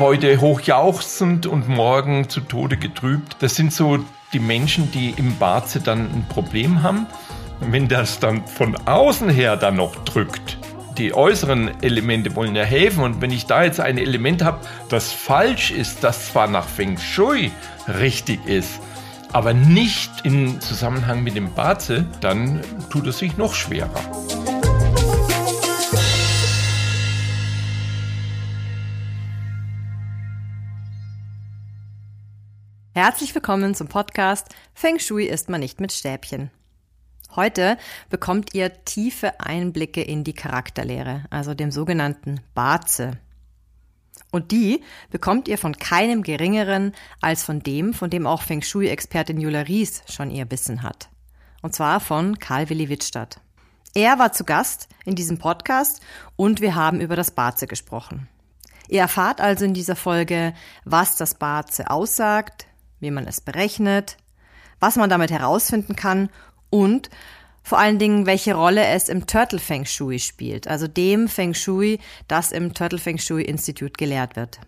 Heute hochjauchzend und morgen zu Tode getrübt. Das sind so die Menschen, die im Barze dann ein Problem haben. Wenn das dann von außen her dann noch drückt, die äußeren Elemente wollen ja helfen. Und wenn ich da jetzt ein Element habe, das falsch ist, das zwar nach Feng Shui richtig ist, aber nicht in Zusammenhang mit dem Baze, dann tut es sich noch schwerer. Herzlich willkommen zum Podcast Feng Shui ist man nicht mit Stäbchen. Heute bekommt ihr tiefe Einblicke in die Charakterlehre, also dem sogenannten Baze. Und die bekommt ihr von keinem geringeren als von dem, von dem auch Feng Shui-Expertin Jula Ries schon ihr Wissen hat. Und zwar von Karl Willi Wittstadt. Er war zu Gast in diesem Podcast und wir haben über das Baze gesprochen. Ihr erfahrt also in dieser Folge, was das Baze aussagt, wie man es berechnet, was man damit herausfinden kann und vor allen Dingen, welche Rolle es im Turtle Feng Shui spielt, also dem Feng Shui, das im Turtle Feng Shui Institut gelehrt wird.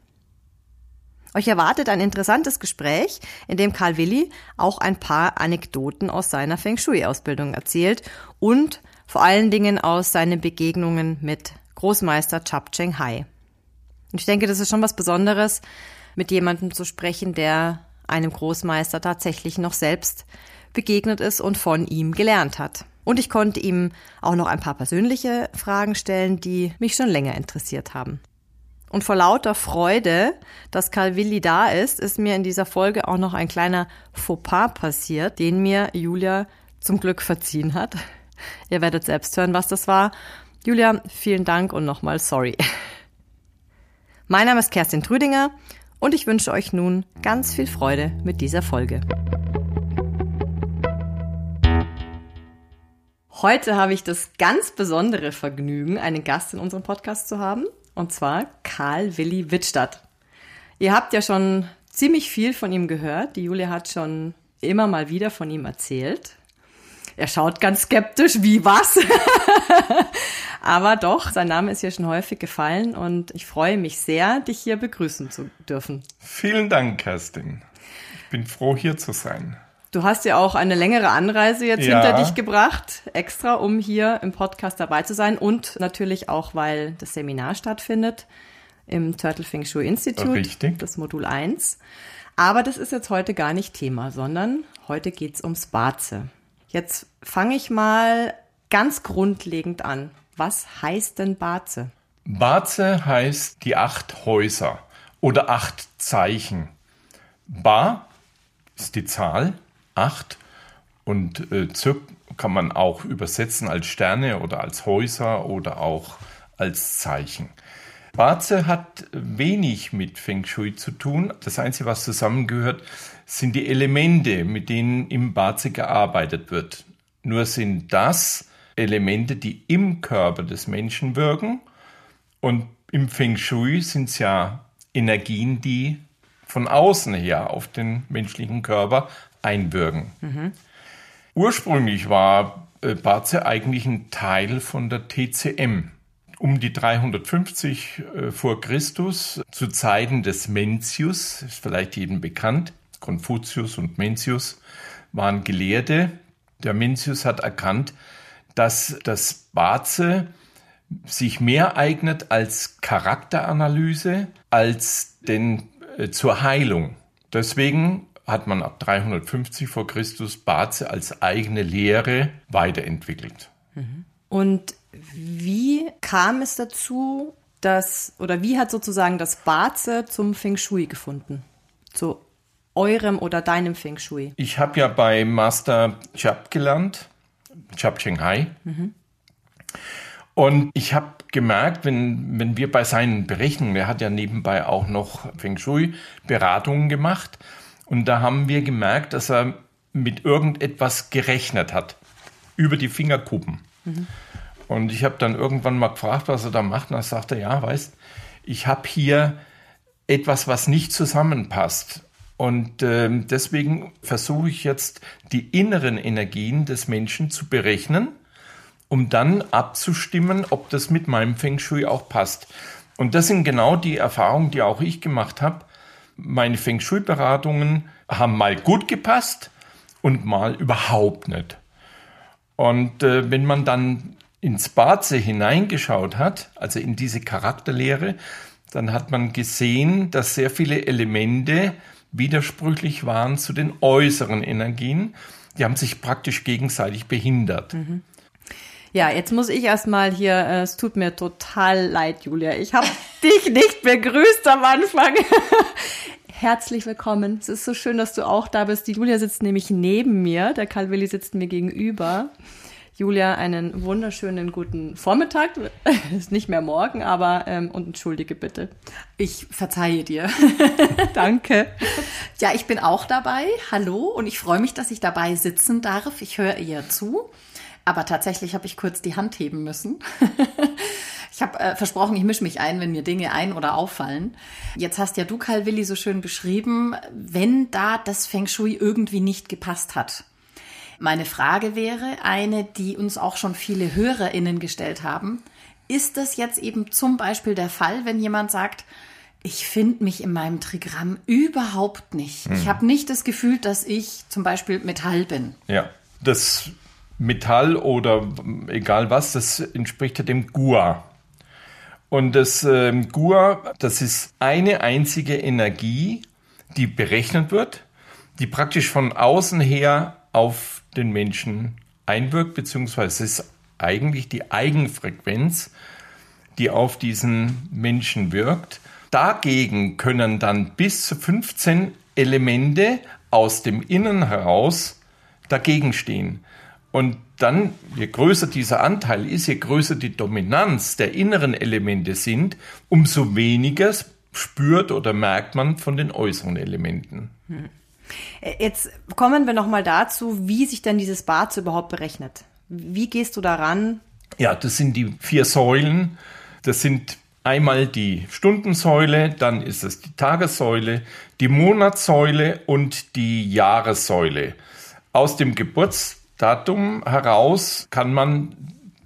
Euch erwartet ein interessantes Gespräch, in dem Karl Willi auch ein paar Anekdoten aus seiner Feng Shui-Ausbildung erzählt und vor allen Dingen aus seinen Begegnungen mit Großmeister Chap Cheng Hai. Und ich denke, das ist schon was Besonderes, mit jemandem zu sprechen, der einem Großmeister tatsächlich noch selbst begegnet ist und von ihm gelernt hat. Und ich konnte ihm auch noch ein paar persönliche Fragen stellen, die mich schon länger interessiert haben. Und vor lauter Freude, dass Karl Willi da ist, ist mir in dieser Folge auch noch ein kleiner Fauxpas passiert, den mir Julia zum Glück verziehen hat. Ihr werdet selbst hören, was das war. Julia, vielen Dank und nochmal sorry. Mein Name ist Kerstin Trüdinger und ich wünsche euch nun ganz viel Freude mit dieser Folge. Heute habe ich das ganz besondere Vergnügen, einen Gast in unserem Podcast zu haben, und zwar Karl Willi Wittstadt. Ihr habt ja schon ziemlich viel von ihm gehört. Die Julia hat schon immer mal wieder von ihm erzählt. Er schaut ganz skeptisch, wie was? Aber doch, sein Name ist hier schon häufig gefallen und ich freue mich sehr, dich hier begrüßen zu dürfen. Vielen Dank, Kerstin. Ich bin froh, hier zu sein. Du hast ja auch eine längere Anreise jetzt ja. hinter dich gebracht, extra, um hier im Podcast dabei zu sein und natürlich auch, weil das Seminar stattfindet im Turtle Feng Shui Institute, Richtig. das Modul 1. Aber das ist jetzt heute gar nicht Thema, sondern heute geht's ums Baze. Jetzt fange ich mal ganz grundlegend an. Was heißt denn Baze? Baze heißt die acht Häuser oder acht Zeichen. Ba ist die Zahl, acht, und äh, Zirk kann man auch übersetzen als Sterne oder als Häuser oder auch als Zeichen. Baze hat wenig mit Feng Shui zu tun. Das Einzige, was zusammengehört, sind die Elemente, mit denen im Baze gearbeitet wird. Nur sind das Elemente, die im Körper des Menschen wirken. Und im Feng Shui sind es ja Energien, die von außen her auf den menschlichen Körper einwirken. Mhm. Ursprünglich war äh, Baze eigentlich ein Teil von der TCM, um die 350 äh, vor Christus zu Zeiten des Mencius, ist vielleicht jedem bekannt, Konfuzius und Mencius waren Gelehrte. Der Mencius hat erkannt, dass das Baze sich mehr eignet als Charakteranalyse als denn äh, zur Heilung. Deswegen hat man ab 350 vor Christus Baze als eigene Lehre weiterentwickelt. Und wie kam es dazu, dass, oder wie hat sozusagen das Baze zum Feng Shui gefunden? Zu eurem oder deinem Feng Shui? Ich habe ja bei Master Chap gelernt, Chap Cheng Hai. Mhm. Und ich habe gemerkt, wenn, wenn wir bei seinen Berechnungen, er hat ja nebenbei auch noch Feng Shui Beratungen gemacht, und da haben wir gemerkt, dass er mit irgendetwas gerechnet hat über die Fingerkuppen. Mhm. Und ich habe dann irgendwann mal gefragt, was er da macht. Und er sagte, ja, weißt, ich habe hier etwas, was nicht zusammenpasst. Und äh, deswegen versuche ich jetzt die inneren Energien des Menschen zu berechnen, um dann abzustimmen, ob das mit meinem Feng Shui auch passt. Und das sind genau die Erfahrungen, die auch ich gemacht habe. Meine Feng Shui-Beratungen haben mal gut gepasst und mal überhaupt nicht. Und äh, wenn man dann ins Baze hineingeschaut hat, also in diese Charakterlehre, dann hat man gesehen, dass sehr viele Elemente widersprüchlich waren zu den äußeren Energien. Die haben sich praktisch gegenseitig behindert. Mhm. Ja, jetzt muss ich erstmal hier, äh, es tut mir total leid, Julia. Ich habe dich nicht begrüßt am Anfang. Herzlich willkommen. Es ist so schön, dass du auch da bist. Die Julia sitzt nämlich neben mir, der Karl Willi sitzt mir gegenüber. Julia, einen wunderschönen guten Vormittag. Ist nicht mehr morgen, aber ähm, und entschuldige bitte. Ich verzeihe dir. Danke. Ja, ich bin auch dabei. Hallo und ich freue mich, dass ich dabei sitzen darf. Ich höre ihr zu. Aber tatsächlich habe ich kurz die Hand heben müssen. ich habe äh, versprochen, ich mische mich ein, wenn mir Dinge ein- oder auffallen. Jetzt hast ja du, Karl Willi, so schön beschrieben, wenn da das Feng Shui irgendwie nicht gepasst hat. Meine Frage wäre eine, die uns auch schon viele HörerInnen gestellt haben. Ist das jetzt eben zum Beispiel der Fall, wenn jemand sagt, ich finde mich in meinem Trigramm überhaupt nicht. Hm. Ich habe nicht das Gefühl, dass ich zum Beispiel Metall bin. Ja, das Metall oder egal was, das entspricht ja dem Gua. Und das ähm, Gua, das ist eine einzige Energie, die berechnet wird, die praktisch von außen her auf den Menschen einwirkt, beziehungsweise es ist eigentlich die Eigenfrequenz, die auf diesen Menschen wirkt. Dagegen können dann bis zu 15 Elemente aus dem Innen heraus dagegen stehen. Und dann, je größer dieser Anteil ist, je größer die Dominanz der inneren Elemente sind, umso weniger spürt oder merkt man von den äußeren Elementen. Hm. Jetzt kommen wir nochmal dazu, wie sich denn dieses Bad überhaupt berechnet. Wie gehst du daran? Ja, das sind die vier Säulen. Das sind einmal die Stundensäule, dann ist es die Tagessäule, die Monatssäule und die Jahressäule. Aus dem Geburts Datum heraus kann man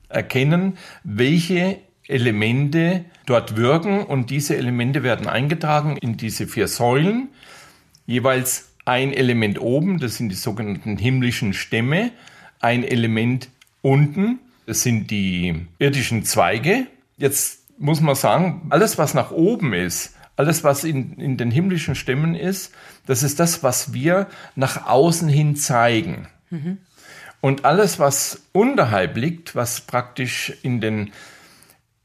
erkennen, welche Elemente dort wirken und diese Elemente werden eingetragen in diese vier Säulen. Jeweils ein Element oben, das sind die sogenannten himmlischen Stämme, ein Element unten, das sind die irdischen Zweige. Jetzt muss man sagen, alles was nach oben ist, alles was in, in den himmlischen Stämmen ist, das ist das, was wir nach außen hin zeigen. Mhm. Und alles, was unterhalb liegt, was praktisch in den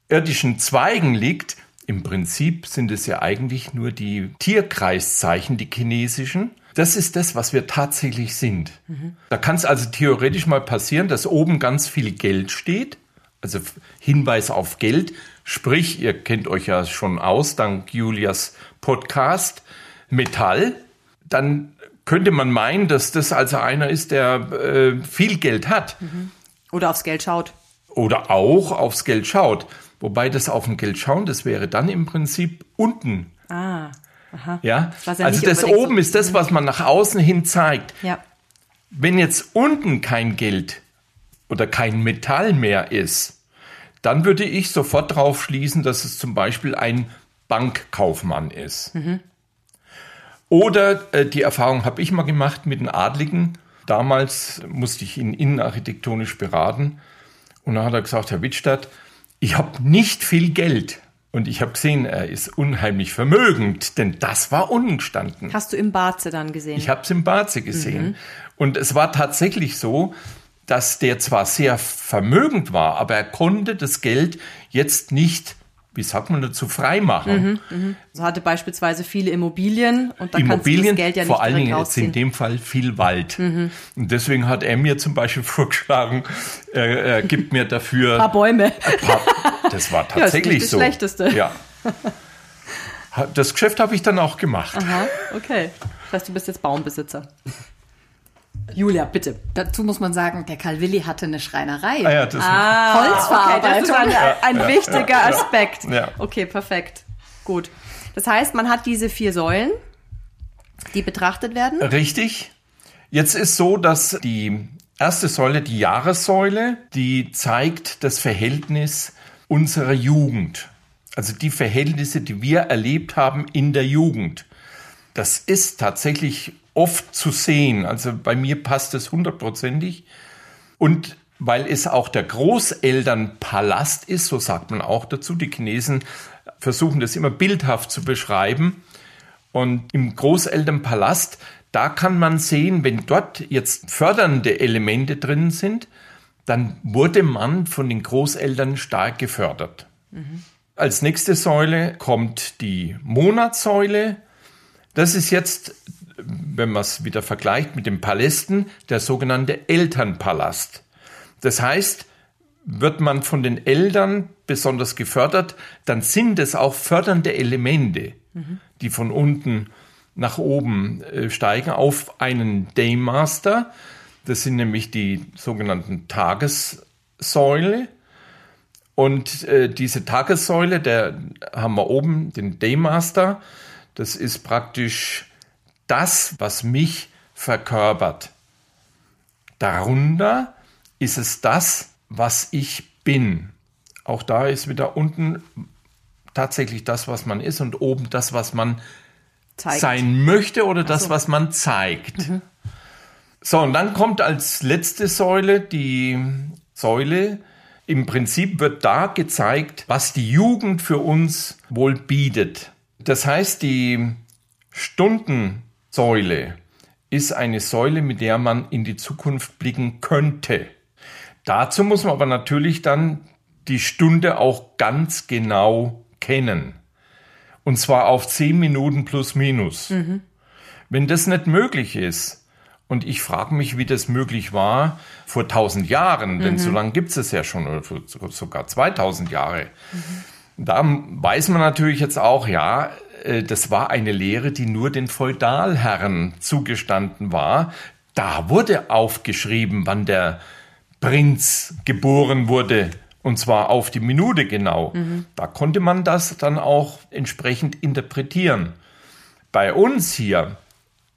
irdischen Zweigen liegt, im Prinzip sind es ja eigentlich nur die Tierkreiszeichen, die chinesischen. Das ist das, was wir tatsächlich sind. Mhm. Da kann es also theoretisch mal passieren, dass oben ganz viel Geld steht, also Hinweis auf Geld. Sprich, ihr kennt euch ja schon aus, dank Julias Podcast, Metall. Dann könnte man meinen, dass das also einer ist, der äh, viel Geld hat. Mhm. Oder aufs Geld schaut. Oder auch aufs Geld schaut. Wobei das auf dem Geld schauen, das wäre dann im Prinzip unten. Ah, aha. Ja, ja also das oben so. ist das, was man nach außen hin zeigt. Ja. Wenn jetzt unten kein Geld oder kein Metall mehr ist, dann würde ich sofort darauf schließen, dass es zum Beispiel ein Bankkaufmann ist. Mhm. Oder äh, die Erfahrung habe ich mal gemacht mit den Adligen. Damals musste ich ihn innenarchitektonisch beraten. Und dann hat er gesagt, Herr Wittstadt, ich habe nicht viel Geld. Und ich habe gesehen, er ist unheimlich vermögend, denn das war unten gestanden. Hast du im Barze dann gesehen? Ich habe es im Barze gesehen. Mhm. Und es war tatsächlich so, dass der zwar sehr vermögend war, aber er konnte das Geld jetzt nicht wie sagt man dazu, freimachen. Mhm, mh. So hatte beispielsweise viele Immobilien und da Immobilien, kannst du das Geld ja nicht vor allen Dingen jetzt in dem Fall viel Wald. Mhm. Und deswegen hat er mir zum Beispiel vorgeschlagen, er, er gibt mir dafür ein paar Bäume. Ein paar, das war tatsächlich ja, das so. Das Schlechteste. Ja. Das Geschäft habe ich dann auch gemacht. Aha, okay. Das heißt, du bist jetzt Baumbesitzer. Julia, bitte. Dazu muss man sagen, der Karl Willi hatte eine Schreinerei. Ah, ja, das ah, Holzverarbeitung. Okay, das ist ein, ein ja, wichtiger ja, Aspekt. Ja. Okay, perfekt. Gut. Das heißt, man hat diese vier Säulen, die betrachtet werden. Richtig. Jetzt ist so, dass die erste Säule, die Jahressäule, die zeigt das Verhältnis unserer Jugend. Also die Verhältnisse, die wir erlebt haben in der Jugend. Das ist tatsächlich oft zu sehen. Also bei mir passt es hundertprozentig. Und weil es auch der Großelternpalast ist, so sagt man auch dazu. Die Chinesen versuchen das immer bildhaft zu beschreiben. Und im Großelternpalast, da kann man sehen, wenn dort jetzt fördernde Elemente drin sind, dann wurde man von den Großeltern stark gefördert. Mhm. Als nächste Säule kommt die Monatssäule. Das ist jetzt, wenn man es wieder vergleicht mit den Palästen, der sogenannte Elternpalast. Das heißt, wird man von den Eltern besonders gefördert, dann sind es auch fördernde Elemente, mhm. die von unten nach oben äh, steigen auf einen Daymaster. Das sind nämlich die sogenannten Tagessäule. Und äh, diese Tagessäule, der haben wir oben, den Daymaster. Das ist praktisch das, was mich verkörpert. Darunter ist es das, was ich bin. Auch da ist wieder unten tatsächlich das, was man ist und oben das, was man zeigt. sein möchte oder das, so. was man zeigt. Mhm. So, und dann kommt als letzte Säule die Säule. Im Prinzip wird da gezeigt, was die Jugend für uns wohl bietet. Das heißt, die Stundensäule ist eine Säule, mit der man in die Zukunft blicken könnte. Dazu muss man aber natürlich dann die Stunde auch ganz genau kennen. Und zwar auf zehn Minuten plus minus. Mhm. Wenn das nicht möglich ist, und ich frage mich, wie das möglich war vor tausend Jahren, denn mhm. so lange gibt es ja schon, oder sogar 2000 Jahre. Mhm. Da weiß man natürlich jetzt auch, ja, das war eine Lehre, die nur den Feudalherren zugestanden war. Da wurde aufgeschrieben, wann der Prinz geboren wurde, und zwar auf die Minute genau. Mhm. Da konnte man das dann auch entsprechend interpretieren. Bei uns hier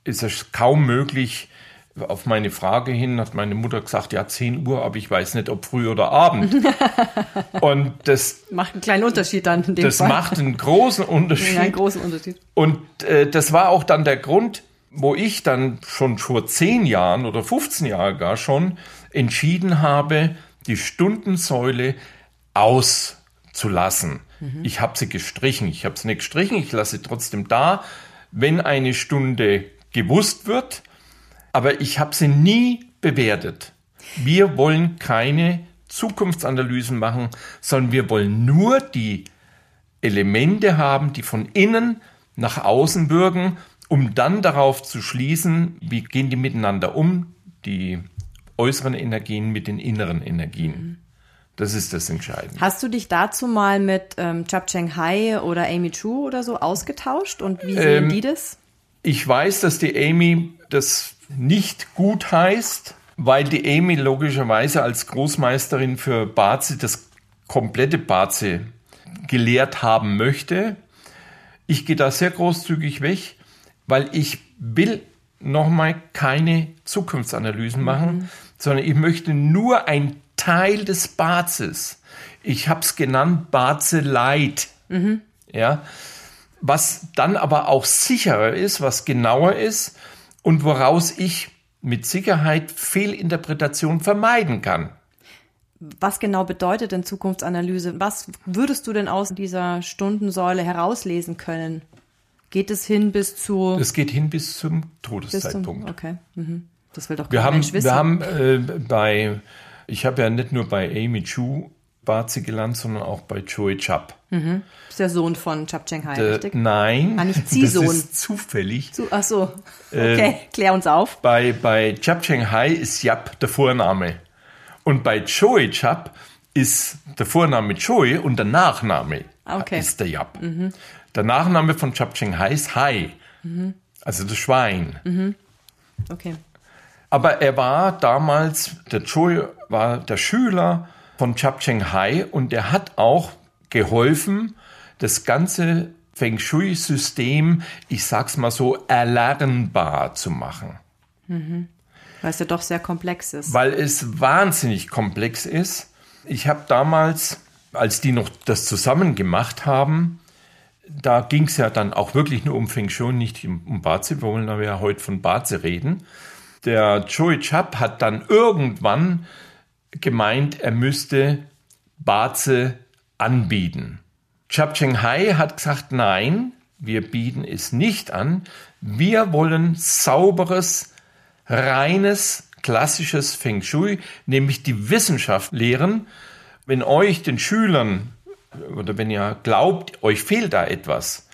ist es kaum möglich, auf meine Frage hin hat meine Mutter gesagt, ja, 10 Uhr, aber ich weiß nicht, ob früh oder Abend. Und das macht einen kleinen Unterschied dann. In dem das Fall. macht einen großen Unterschied. Ja, einen großen Unterschied. Und äh, das war auch dann der Grund, wo ich dann schon vor 10 Jahren oder 15 Jahren gar schon entschieden habe, die Stundensäule auszulassen. Mhm. Ich habe sie gestrichen. Ich habe sie nicht gestrichen, ich lasse sie trotzdem da. Wenn eine Stunde gewusst wird, aber ich habe sie nie bewertet. Wir wollen keine Zukunftsanalysen machen, sondern wir wollen nur die Elemente haben, die von innen nach außen wirken, um dann darauf zu schließen, wie gehen die miteinander um, die äußeren Energien mit den inneren Energien. Das ist das Entscheidende. Hast du dich dazu mal mit ähm, Chap Cheng Hai oder Amy Chu oder so ausgetauscht und wie sehen ähm, die das? Ich weiß, dass die Amy das nicht gut heißt, weil die Amy logischerweise als Großmeisterin für Bazi das komplette Bazi gelehrt haben möchte. Ich gehe da sehr großzügig weg, weil ich will nochmal keine Zukunftsanalysen machen, mhm. sondern ich möchte nur ein Teil des Bazes. Ich habe es genannt Baze Light. Mhm. Ja, was dann aber auch sicherer ist, was genauer ist und woraus ich mit Sicherheit Fehlinterpretation vermeiden kann. Was genau bedeutet denn Zukunftsanalyse? Was würdest du denn aus dieser Stundensäule herauslesen können? Geht es hin bis zu. Es geht hin bis zum Todeszeitpunkt. Bis zum, okay. Mhm. Das will doch wir haben, wissen. Wir haben äh, bei, ich habe ja nicht nur bei Amy Chu Bazi gelernt, sondern auch bei Choi Chap. Mhm. Ist der Sohn von Chap Cheng Hai, De, richtig? Nein. Ah, nicht Ziehsohn. Das ist zufällig. Zu, ach so. Okay, äh, klär uns auf. Bei, bei Chap Cheng Hai ist Yap der Vorname. Und bei Choi Chap ist der Vorname Choi und der Nachname okay. ist der Yap. Mhm. Der Nachname von Chap Cheng Hai ist Hai. Mhm. Also das Schwein. Mhm. Okay. Aber er war damals, der Choi war der Schüler von Chap Cheng Hai und er hat auch geholfen, das ganze Feng Shui-System, ich sag's mal so, erlernbar zu machen. Mhm. Weil es ja doch sehr komplex ist. Weil es wahnsinnig komplex ist. Ich habe damals als die noch das zusammen gemacht haben, da ging es ja dann auch wirklich nur um Feng Shui, nicht um Bazi. Wir wollen aber ja heute von Bazi reden. Der Choi Chap hat dann irgendwann gemeint, er müsste Bazi anbieten. Chap Cheng Hai hat gesagt, nein, wir bieten es nicht an. Wir wollen sauberes, reines, klassisches Feng Shui, nämlich die Wissenschaft lehren. Wenn euch den Schülern oder wenn ihr glaubt, euch fehlt da etwas,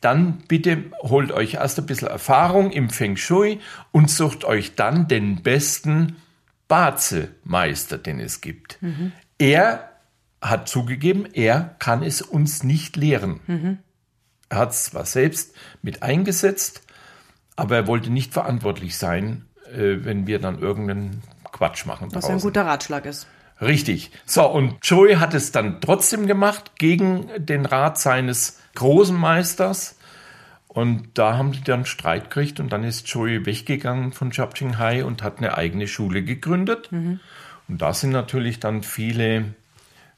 dann bitte holt euch erst ein bisschen Erfahrung im Feng Shui und sucht euch dann den besten Baze-Meister, den es gibt. Mhm. Er hat zugegeben, er kann es uns nicht lehren. Mhm. Er hat es zwar selbst mit eingesetzt, aber er wollte nicht verantwortlich sein, äh, wenn wir dann irgendeinen Quatsch machen. Was draußen. ein guter Ratschlag ist. Richtig. So, und Joey hat es dann trotzdem gemacht gegen den Rat seines großen Meisters. Und da haben die dann Streit gekriegt und dann ist Joey weggegangen von Chapching Hai und hat eine eigene Schule gegründet. Mhm. Und da sind natürlich dann viele,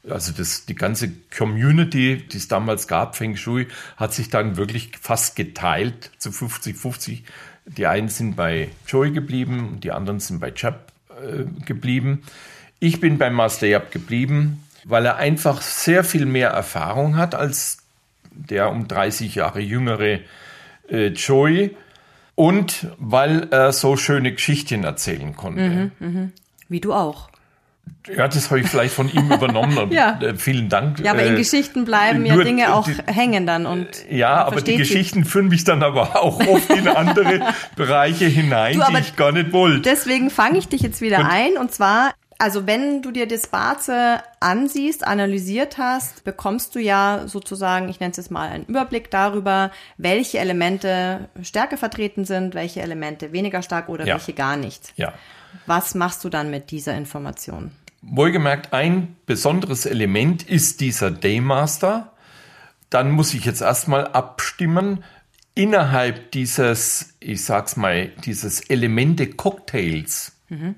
also das, die ganze Community, die es damals gab, Feng Shui, hat sich dann wirklich fast geteilt zu 50-50. Die einen sind bei Joey geblieben, die anderen sind bei Chap äh, geblieben. Ich bin beim Master Yap geblieben, weil er einfach sehr viel mehr Erfahrung hat als der um 30 Jahre jüngere äh, Joey und weil er so schöne Geschichten erzählen konnte. Mhm, mh. Wie du auch. Ja, das habe ich vielleicht von ihm übernommen. ja. Äh, vielen Dank. Ja, aber in äh, Geschichten bleiben ja Dinge auch die, hängen dann und ja, aber die Geschichten führen mich dann aber auch oft in andere Bereiche hinein, du, die ich gar nicht wollte. Deswegen fange ich dich jetzt wieder und, ein und zwar also wenn du dir das Baze ansiehst, analysiert hast, bekommst du ja sozusagen, ich nenne es jetzt mal, einen Überblick darüber, welche Elemente stärker vertreten sind, welche Elemente weniger stark oder ja. welche gar nicht. Ja. Was machst du dann mit dieser Information? Wohlgemerkt, ein besonderes Element ist dieser Daymaster. Dann muss ich jetzt erstmal abstimmen, innerhalb dieses, ich sag's mal, dieses Elemente-Cocktails. Mhm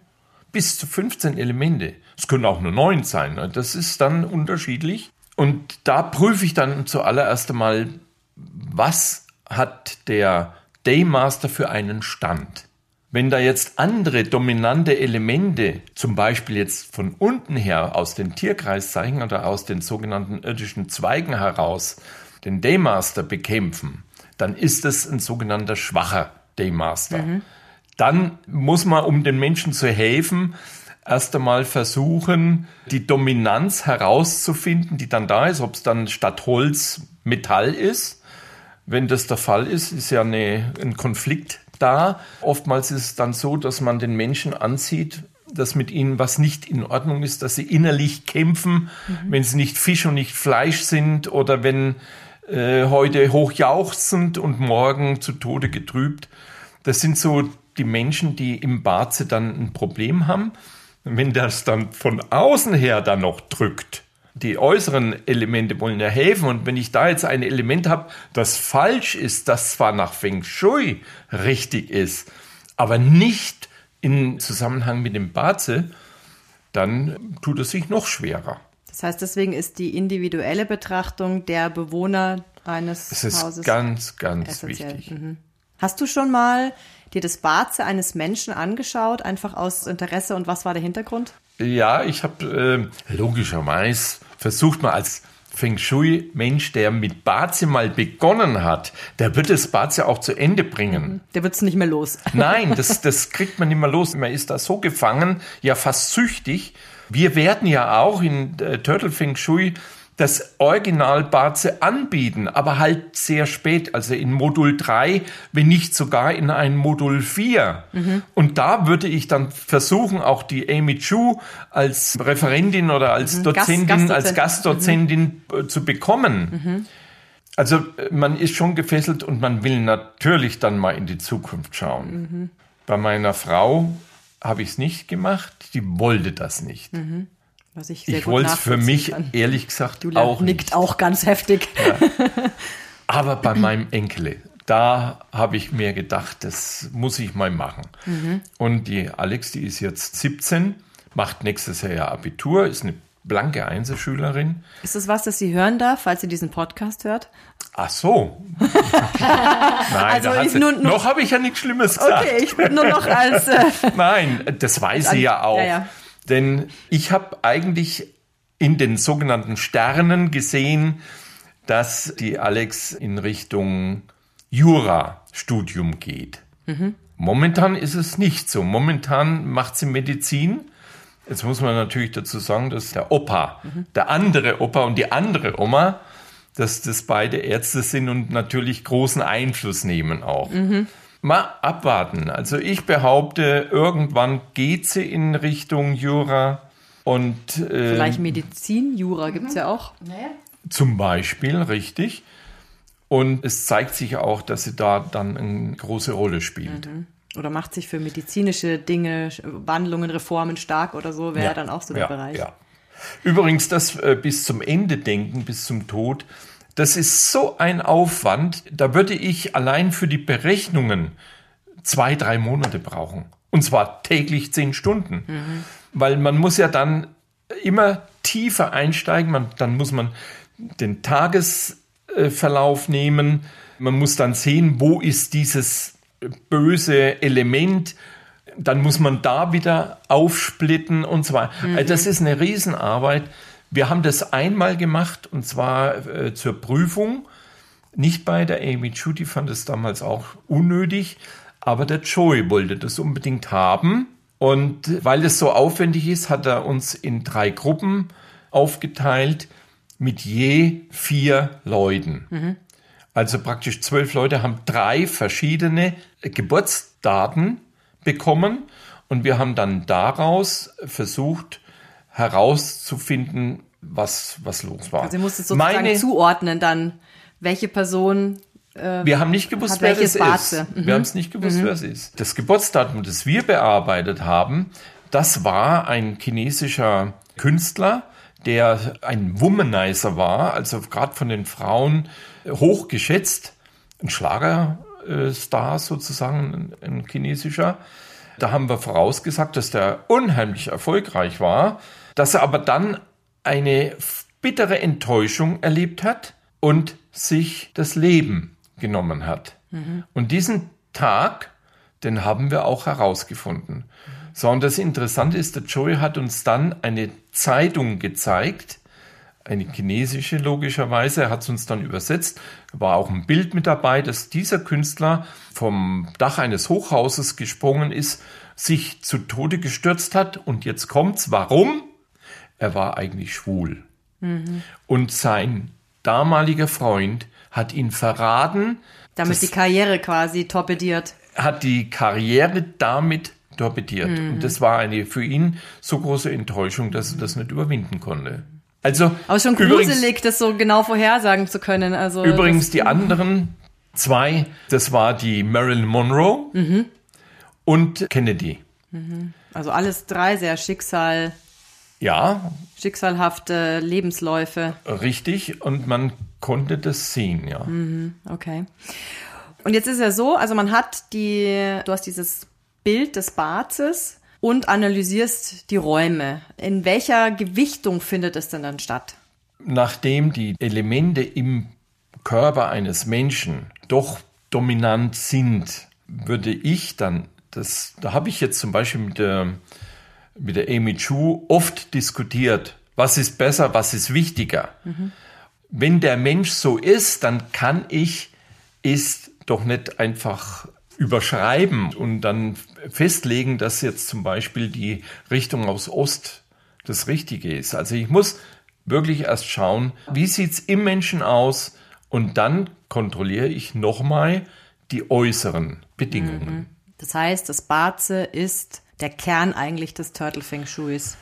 bis zu 15 Elemente. Es können auch nur neun sein. Das ist dann unterschiedlich. Und da prüfe ich dann zuallererst einmal, was hat der Daymaster für einen Stand? Wenn da jetzt andere dominante Elemente, zum Beispiel jetzt von unten her aus den Tierkreiszeichen oder aus den sogenannten irdischen Zweigen heraus, den Daymaster bekämpfen, dann ist es ein sogenannter schwacher Daymaster. Mhm dann muss man, um den Menschen zu helfen, erst einmal versuchen, die Dominanz herauszufinden, die dann da ist, ob es dann statt Holz Metall ist. Wenn das der Fall ist, ist ja eine, ein Konflikt da. Oftmals ist es dann so, dass man den Menschen ansieht, dass mit ihnen was nicht in Ordnung ist, dass sie innerlich kämpfen, mhm. wenn sie nicht Fisch und nicht Fleisch sind oder wenn äh, heute hochjauchzend und morgen zu Tode getrübt. Das sind so die Menschen, die im Barze dann ein Problem haben, wenn das dann von außen her dann noch drückt, die äußeren Elemente wollen ja helfen. Und wenn ich da jetzt ein Element habe, das falsch ist, das zwar nach Feng Shui richtig ist, aber nicht in Zusammenhang mit dem Baze, dann tut es sich noch schwerer. Das heißt, deswegen ist die individuelle Betrachtung der Bewohner eines es ist Hauses ganz, ganz essentiell. wichtig. Mhm. Hast du schon mal dir das Barze eines Menschen angeschaut, einfach aus Interesse und was war der Hintergrund? Ja, ich habe äh, logischerweise versucht mal als Feng Shui-Mensch, der mit Bazi mal begonnen hat, der wird das Bazi auch zu Ende bringen. Mhm. Der wird es nicht mehr los. Nein, das, das kriegt man nicht mehr los. Man ist da so gefangen, ja fast süchtig. Wir werden ja auch in äh, Turtle Feng Shui das Original Baze anbieten, aber halt sehr spät, also in Modul 3, wenn nicht sogar in ein Modul 4. Mhm. Und da würde ich dann versuchen, auch die Amy Chu als Referentin oder als mhm. Dozentin, Gast, als Gastdozentin mhm. zu bekommen. Mhm. Also man ist schon gefesselt und man will natürlich dann mal in die Zukunft schauen. Mhm. Bei meiner Frau habe ich es nicht gemacht, die wollte das nicht. Mhm. Was ich sehr ich wollte es für mich kann. ehrlich gesagt Julia auch nickt nicht. auch ganz heftig. Ja. Aber bei meinem Enkel, da habe ich mir gedacht, das muss ich mal machen. Mhm. Und die Alex, die ist jetzt 17, macht nächstes Jahr Abitur, ist eine blanke Einzelschülerin. Ist das was, das sie hören darf, falls sie diesen Podcast hört? Ach so. Nein, Also nur- nur- noch habe ich ja nichts Schlimmes gesagt. Okay, ich bin nur noch als. Äh, Nein, das weiß sie ja auch. Ja, ja. Denn ich habe eigentlich in den sogenannten Sternen gesehen, dass die Alex in Richtung Jura-Studium geht. Mhm. Momentan ist es nicht so. Momentan macht sie Medizin. Jetzt muss man natürlich dazu sagen, dass der Opa, Mhm. der andere Opa und die andere Oma, dass das beide Ärzte sind und natürlich großen Einfluss nehmen auch. Mhm. Mal abwarten. Also ich behaupte, irgendwann geht sie in Richtung Jura und äh, vielleicht Medizin, Jura gibt's ja auch. Naja. zum Beispiel, richtig. Und es zeigt sich auch, dass sie da dann eine große Rolle spielt. Oder macht sich für medizinische Dinge, Wandlungen, Reformen stark oder so, wäre Ja, dann auch so der ja, Bereich. Ja. Übrigens, das äh, bis zum Ende denken, bis zum Tod, das ist so ein Aufwand, da würde ich allein für die Berechnungen zwei, drei Monate brauchen. Und zwar täglich zehn Stunden. Weil man muss ja dann immer tiefer einsteigen, man, dann muss man den Tagesverlauf nehmen, man muss dann sehen, wo ist dieses böse Element, dann muss man da wieder aufsplitten und so weiter. Also das ist eine Riesenarbeit. Wir haben das einmal gemacht und zwar äh, zur Prüfung. Nicht bei der Amy die fand es damals auch unnötig, aber der Joey wollte das unbedingt haben. Und weil es so aufwendig ist, hat er uns in drei Gruppen aufgeteilt mit je vier Leuten. Also praktisch zwölf Leute haben drei verschiedene Geburtsdaten bekommen und wir haben dann daraus versucht herauszufinden, was, was los war. Also ihr musstet sozusagen Meine- zuordnen dann, welche Person wir haben nicht gewusst, wer das Barze. ist. Wir haben es nicht gewusst, wer es ist. Das Geburtsdatum, das wir bearbeitet haben, das war ein chinesischer Künstler, der ein Womanizer war, also gerade von den Frauen hochgeschätzt, ein Schlagerstar sozusagen, ein chinesischer. Da haben wir vorausgesagt, dass der unheimlich erfolgreich war, dass er aber dann eine bittere Enttäuschung erlebt hat und sich das Leben genommen hat. Und diesen Tag, den haben wir auch herausgefunden. So, und das Interessante ist, der Joey hat uns dann eine Zeitung gezeigt, eine chinesische logischerweise, er hat es uns dann übersetzt, war auch ein Bild mit dabei, dass dieser Künstler vom Dach eines Hochhauses gesprungen ist, sich zu Tode gestürzt hat und jetzt kommt's, warum? Er war eigentlich schwul. Und sein damaliger Freund hat ihn verraten, damit die Karriere quasi torpediert. hat die Karriere damit torpediert. Mhm. Und das war eine für ihn so große Enttäuschung, dass er das nicht überwinden konnte. Also Aber schon übrigens, gruselig, das so genau vorhersagen zu können. Also übrigens die anderen zwei, das war die Marilyn Monroe Mhm. und Kennedy. das, also alles drei sehr Schicksal, Ja, schicksalhafte Lebensläufe. richtig. Und man konnte das sehen, ja. Mhm. Okay. Und jetzt ist ja so, also man hat die, du hast dieses Bild des Barzes und analysierst die Räume. In welcher Gewichtung findet es denn dann statt? nachdem die Elemente im Körper eines Menschen doch dominant sind, würde ich dann, das, da habe ich jetzt zum Beispiel mit der, mit der Amy Chu oft diskutiert, was ist besser, was ist wichtiger. Wenn der Mensch so ist, dann kann ich es doch nicht einfach überschreiben und dann festlegen, dass jetzt zum Beispiel die Richtung aus Ost das Richtige ist. Also ich muss wirklich erst schauen, wie sieht's im Menschen aus und dann kontrolliere ich nochmal die äußeren Bedingungen. Das heißt, das Barze ist der Kern eigentlich des Turtle Feng Shuis.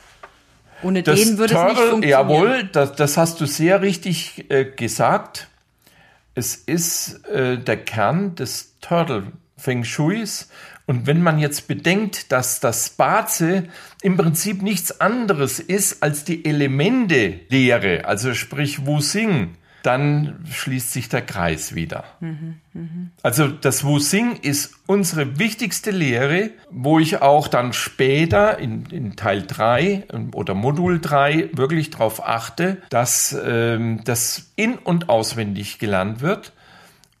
Ohne Das den würde es nicht Turtle, funktionieren. jawohl, das, das hast du sehr richtig äh, gesagt. Es ist äh, der Kern des Turtle Feng Shuis. Und wenn man jetzt bedenkt, dass das Baze im Prinzip nichts anderes ist als die Elemente-Lehre, also sprich Wu Xing, dann schließt sich der Kreis wieder. Also das Wu Sing ist unsere wichtigste Lehre, wo ich auch dann später in, in Teil 3 oder Modul 3 wirklich darauf achte, dass ähm, das in- und auswendig gelernt wird,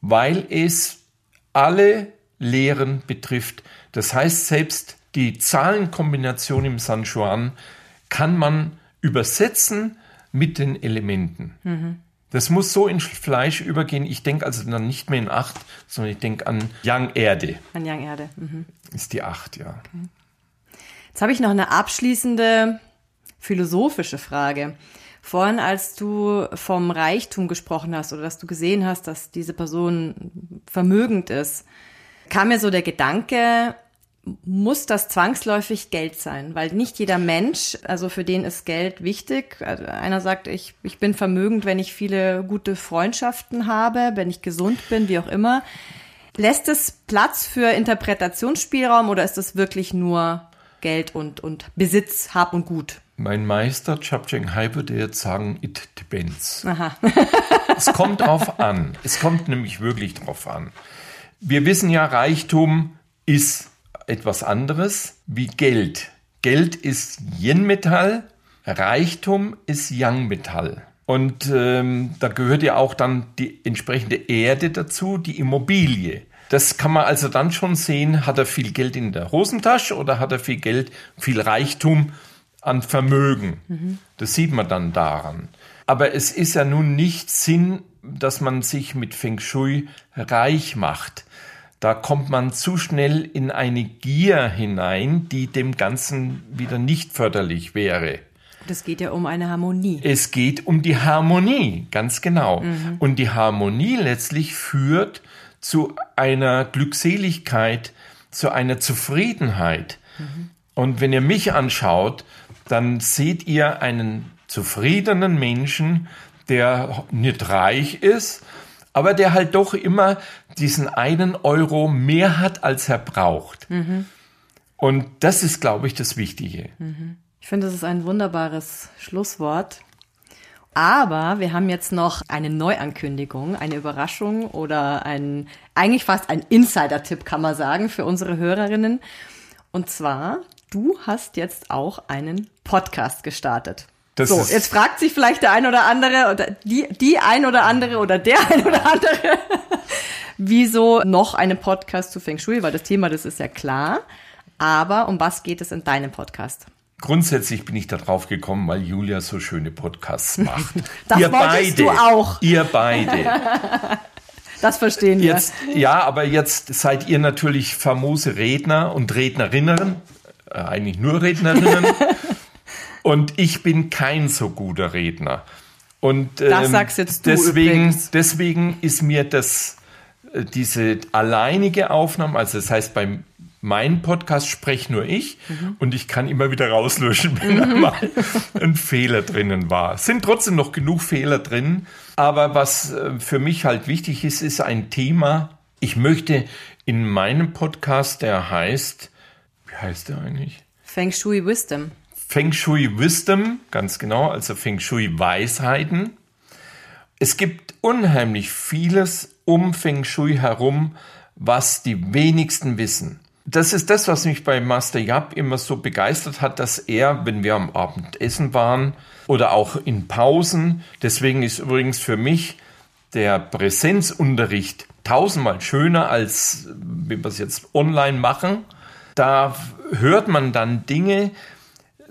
weil es alle Lehren betrifft. Das heißt, selbst die Zahlenkombination im San Juan kann man übersetzen mit den Elementen. Mhm. Das muss so ins Fleisch übergehen. Ich denke also dann nicht mehr in acht, sondern ich denke an Young Erde. An Young Erde. Mhm. Ist die acht, ja. Okay. Jetzt habe ich noch eine abschließende philosophische Frage. Vorhin, als du vom Reichtum gesprochen hast oder dass du gesehen hast, dass diese Person vermögend ist, kam mir so der Gedanke, muss das zwangsläufig Geld sein, weil nicht jeder Mensch, also für den ist Geld wichtig. Also einer sagt, ich, ich bin vermögend, wenn ich viele gute Freundschaften habe, wenn ich gesund bin, wie auch immer. Lässt es Platz für Interpretationsspielraum oder ist es wirklich nur Geld und, und Besitz, Hab und Gut? Mein Meister Chapcheng Hai würde jetzt sagen, it depends. Aha. es kommt drauf an. Es kommt nämlich wirklich drauf an. Wir wissen ja, Reichtum ist etwas anderes wie Geld. Geld ist Yin-Metall, Reichtum ist Yang-Metall. Und ähm, da gehört ja auch dann die entsprechende Erde dazu, die Immobilie. Das kann man also dann schon sehen, hat er viel Geld in der Hosentasche oder hat er viel Geld, viel Reichtum an Vermögen. Mhm. Das sieht man dann daran. Aber es ist ja nun nicht Sinn, dass man sich mit Feng Shui reich macht da kommt man zu schnell in eine Gier hinein, die dem Ganzen wieder nicht förderlich wäre. Es geht ja um eine Harmonie. Es geht um die Harmonie, ganz genau. Mhm. Und die Harmonie letztlich führt zu einer Glückseligkeit, zu einer Zufriedenheit. Mhm. Und wenn ihr mich anschaut, dann seht ihr einen zufriedenen Menschen, der nicht reich ist, aber der halt doch immer diesen einen Euro mehr hat, als er braucht. Mhm. Und das ist, glaube ich, das Wichtige. Mhm. Ich finde, das ist ein wunderbares Schlusswort. Aber wir haben jetzt noch eine Neuankündigung, eine Überraschung oder ein, eigentlich fast ein Insider-Tipp, kann man sagen, für unsere Hörerinnen. Und zwar, du hast jetzt auch einen Podcast gestartet. Das so, jetzt fragt sich vielleicht der ein oder andere oder die, die ein oder andere oder der ein oder andere, wieso noch einen Podcast zu Feng Shui, weil das Thema, das ist ja klar. Aber um was geht es in deinem Podcast? Grundsätzlich bin ich da drauf gekommen, weil Julia so schöne Podcasts macht. das ihr beide, du auch. Ihr beide. Das verstehen wir. Jetzt, ja, aber jetzt seid ihr natürlich famose Redner und Rednerinnen, äh, eigentlich nur Rednerinnen. Und ich bin kein so guter Redner. Und ähm, das sagst jetzt du deswegen, übrigens. deswegen ist mir das äh, diese alleinige Aufnahme, also das heißt beim mein Podcast spreche nur ich mhm. und ich kann immer wieder rauslöschen, wenn mhm. mal ein Fehler drinnen war. Es sind trotzdem noch genug Fehler drin, aber was äh, für mich halt wichtig ist, ist ein Thema. Ich möchte in meinem Podcast, der heißt, wie heißt der eigentlich? Feng Shui Wisdom. Feng Shui Wisdom, ganz genau, also Feng Shui Weisheiten. Es gibt unheimlich vieles um Feng Shui herum, was die wenigsten wissen. Das ist das, was mich bei Master Yap immer so begeistert hat, dass er, wenn wir am Abend essen waren oder auch in Pausen, deswegen ist übrigens für mich der Präsenzunterricht tausendmal schöner, als wenn wir es jetzt online machen. Da hört man dann Dinge,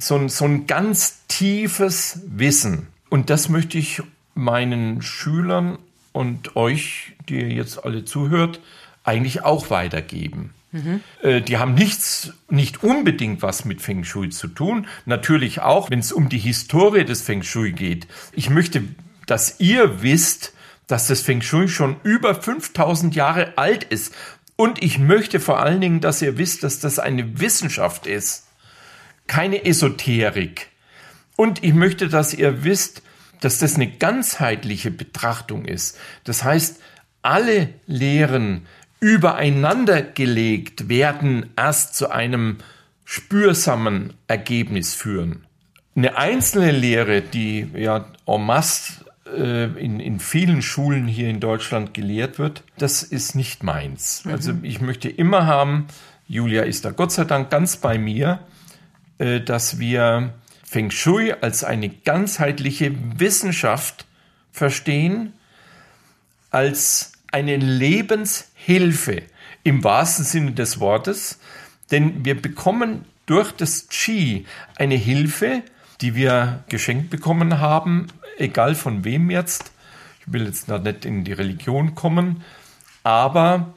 so ein, so ein ganz tiefes Wissen. Und das möchte ich meinen Schülern und euch, die ihr jetzt alle zuhört, eigentlich auch weitergeben. Mhm. Die haben nichts, nicht unbedingt was mit Feng Shui zu tun. Natürlich auch, wenn es um die Historie des Feng Shui geht. Ich möchte, dass ihr wisst, dass das Feng Shui schon über 5000 Jahre alt ist. Und ich möchte vor allen Dingen, dass ihr wisst, dass das eine Wissenschaft ist keine Esoterik. Und ich möchte, dass ihr wisst, dass das eine ganzheitliche Betrachtung ist. Das heißt, alle Lehren übereinander gelegt werden erst zu einem spürsamen Ergebnis führen. Eine einzelne Lehre, die ja en masse äh, in, in vielen Schulen hier in Deutschland gelehrt wird, das ist nicht meins. Also ich möchte immer haben, Julia ist da Gott sei Dank ganz bei mir, dass wir Feng Shui als eine ganzheitliche Wissenschaft verstehen, als eine Lebenshilfe im wahrsten Sinne des Wortes, denn wir bekommen durch das Qi eine Hilfe, die wir geschenkt bekommen haben, egal von wem jetzt. Ich will jetzt noch nicht in die Religion kommen, aber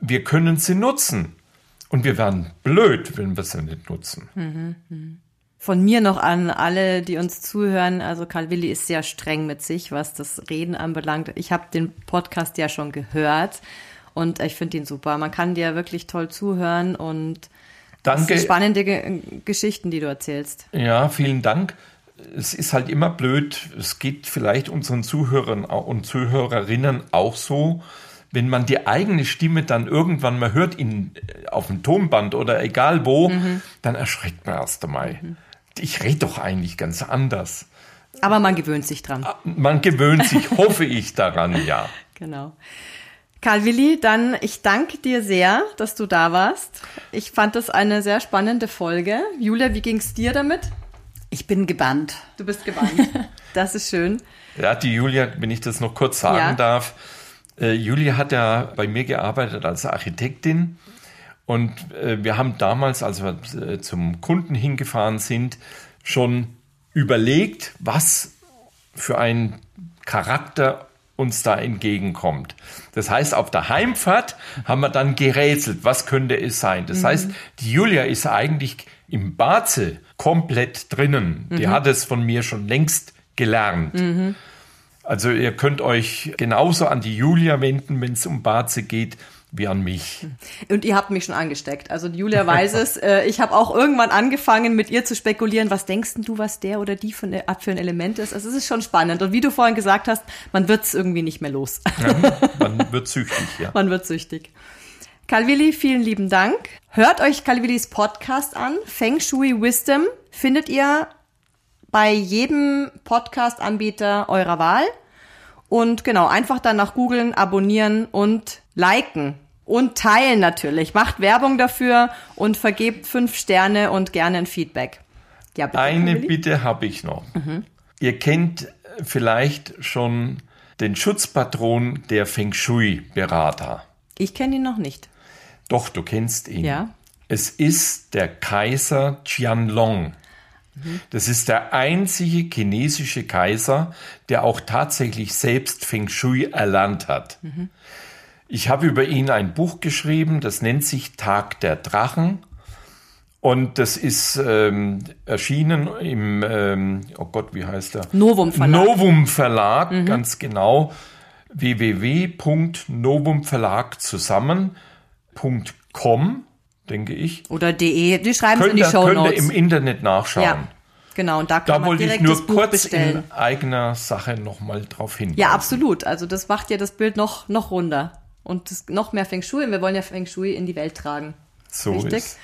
wir können sie nutzen. Und wir werden blöd, wenn wir sie nicht nutzen. Von mir noch an alle, die uns zuhören. Also Karl Willi ist sehr streng mit sich, was das Reden anbelangt. Ich habe den Podcast ja schon gehört und ich finde ihn super. Man kann dir wirklich toll zuhören und Danke. es sind spannende Ge Geschichten, die du erzählst. Ja, vielen Dank. Es ist halt immer blöd. Es geht vielleicht unseren Zuhörern und Zuhörerinnen auch so, wenn man die eigene Stimme dann irgendwann mal hört in, auf dem Tonband oder egal wo, dann erschreckt man erst einmal. Ich rede doch eigentlich ganz anders. Aber man gewöhnt sich dran. Man gewöhnt sich, hoffe ich, daran, ja. Genau. Karl Willi, dann ich danke dir sehr, dass du da warst. Ich fand das eine sehr spannende Folge. Julia, wie ging's dir damit? Ich bin gebannt. Du bist gebannt. Das ist schön. Ja, die Julia, wenn ich das noch kurz sagen Ja. darf. Äh, Julia hat ja bei mir gearbeitet als Architektin. Und äh, wir haben damals, als wir äh, zum Kunden hingefahren sind, schon überlegt, was für ein Charakter uns da entgegenkommt. Das heißt, auf der Heimfahrt haben wir dann gerätselt, was könnte es sein. Das heißt, die Julia ist eigentlich im Baze komplett drinnen. Die hat es von mir schon längst gelernt. Also ihr könnt euch genauso an die Julia wenden, wenn es um Baze geht, wie an mich. Und ihr habt mich schon angesteckt. Also Julia weiß es. Äh, Ich habe auch irgendwann angefangen, mit ihr zu spekulieren, was denkst denn du, was der oder die von der, für ein Element ist. Also es ist schon spannend. Und wie du vorhin gesagt hast, man wird es irgendwie nicht mehr los. Man wird süchtig, ja. Man wird süchtig. Calvilli, vielen lieben Dank. Hört euch Calvillis Podcast an. Feng Shui Wisdom findet ihr bei jedem Podcast-Anbieter eurer Wahl. Und genau, einfach danach googeln, abonnieren und liken. Und teilen natürlich. Macht Werbung dafür und vergebt fünf Sterne und gerne ein Feedback. Ja, bitte, Eine Calvilli. Bitte habe ich noch. Ihr kennt vielleicht schon den Schutzpatron der Feng Shui-Berater. Ich kenne ihn noch nicht. Doch, du kennst ihn. Ja. Es ist der Kaiser Qianlong. Das ist der einzige chinesische Kaiser, der auch tatsächlich selbst Feng Shui erlernt hat. Ich habe über ihn ein Buch geschrieben, das nennt sich Tag der Drachen. Und das ist ähm, erschienen im, ähm, oh Gott, wie heißt er? Novum Verlag. Novum Verlag, ganz genau. www.novumverlag zusammen.com, denke ich. Oder de. Die schreiben es in die Show könnt ihr Notes. im Internet nachschauen. Ja, genau. Und da kann Da man wollte ich direkt nur das Buch kurz bestellen. in eigener Sache nochmal drauf hinweisen. Ja, absolut. Also das macht ja das Bild noch, noch runder. Und das, noch mehr Feng Shui. Wir wollen ja Feng Shui in die Welt tragen. So Richtig. ist.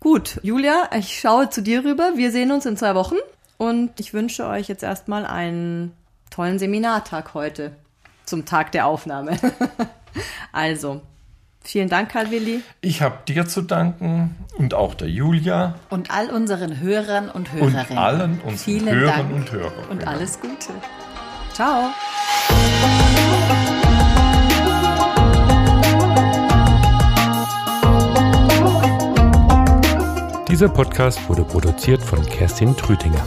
Gut, Julia, ich schaue zu dir rüber. Wir sehen uns in zwei Wochen. Und ich wünsche euch jetzt erstmal einen tollen Seminartag heute zum Tag der Aufnahme. also, vielen Dank, Karl Willi. Ich habe dir zu danken und auch der Julia Und all unseren Hörern und und Hörerinnen. allen unseren Vielen Hörern Dank. und Hörern. Und alles Gute. Ciao. Dieser Podcast wurde produziert von Kerstin Trütinger.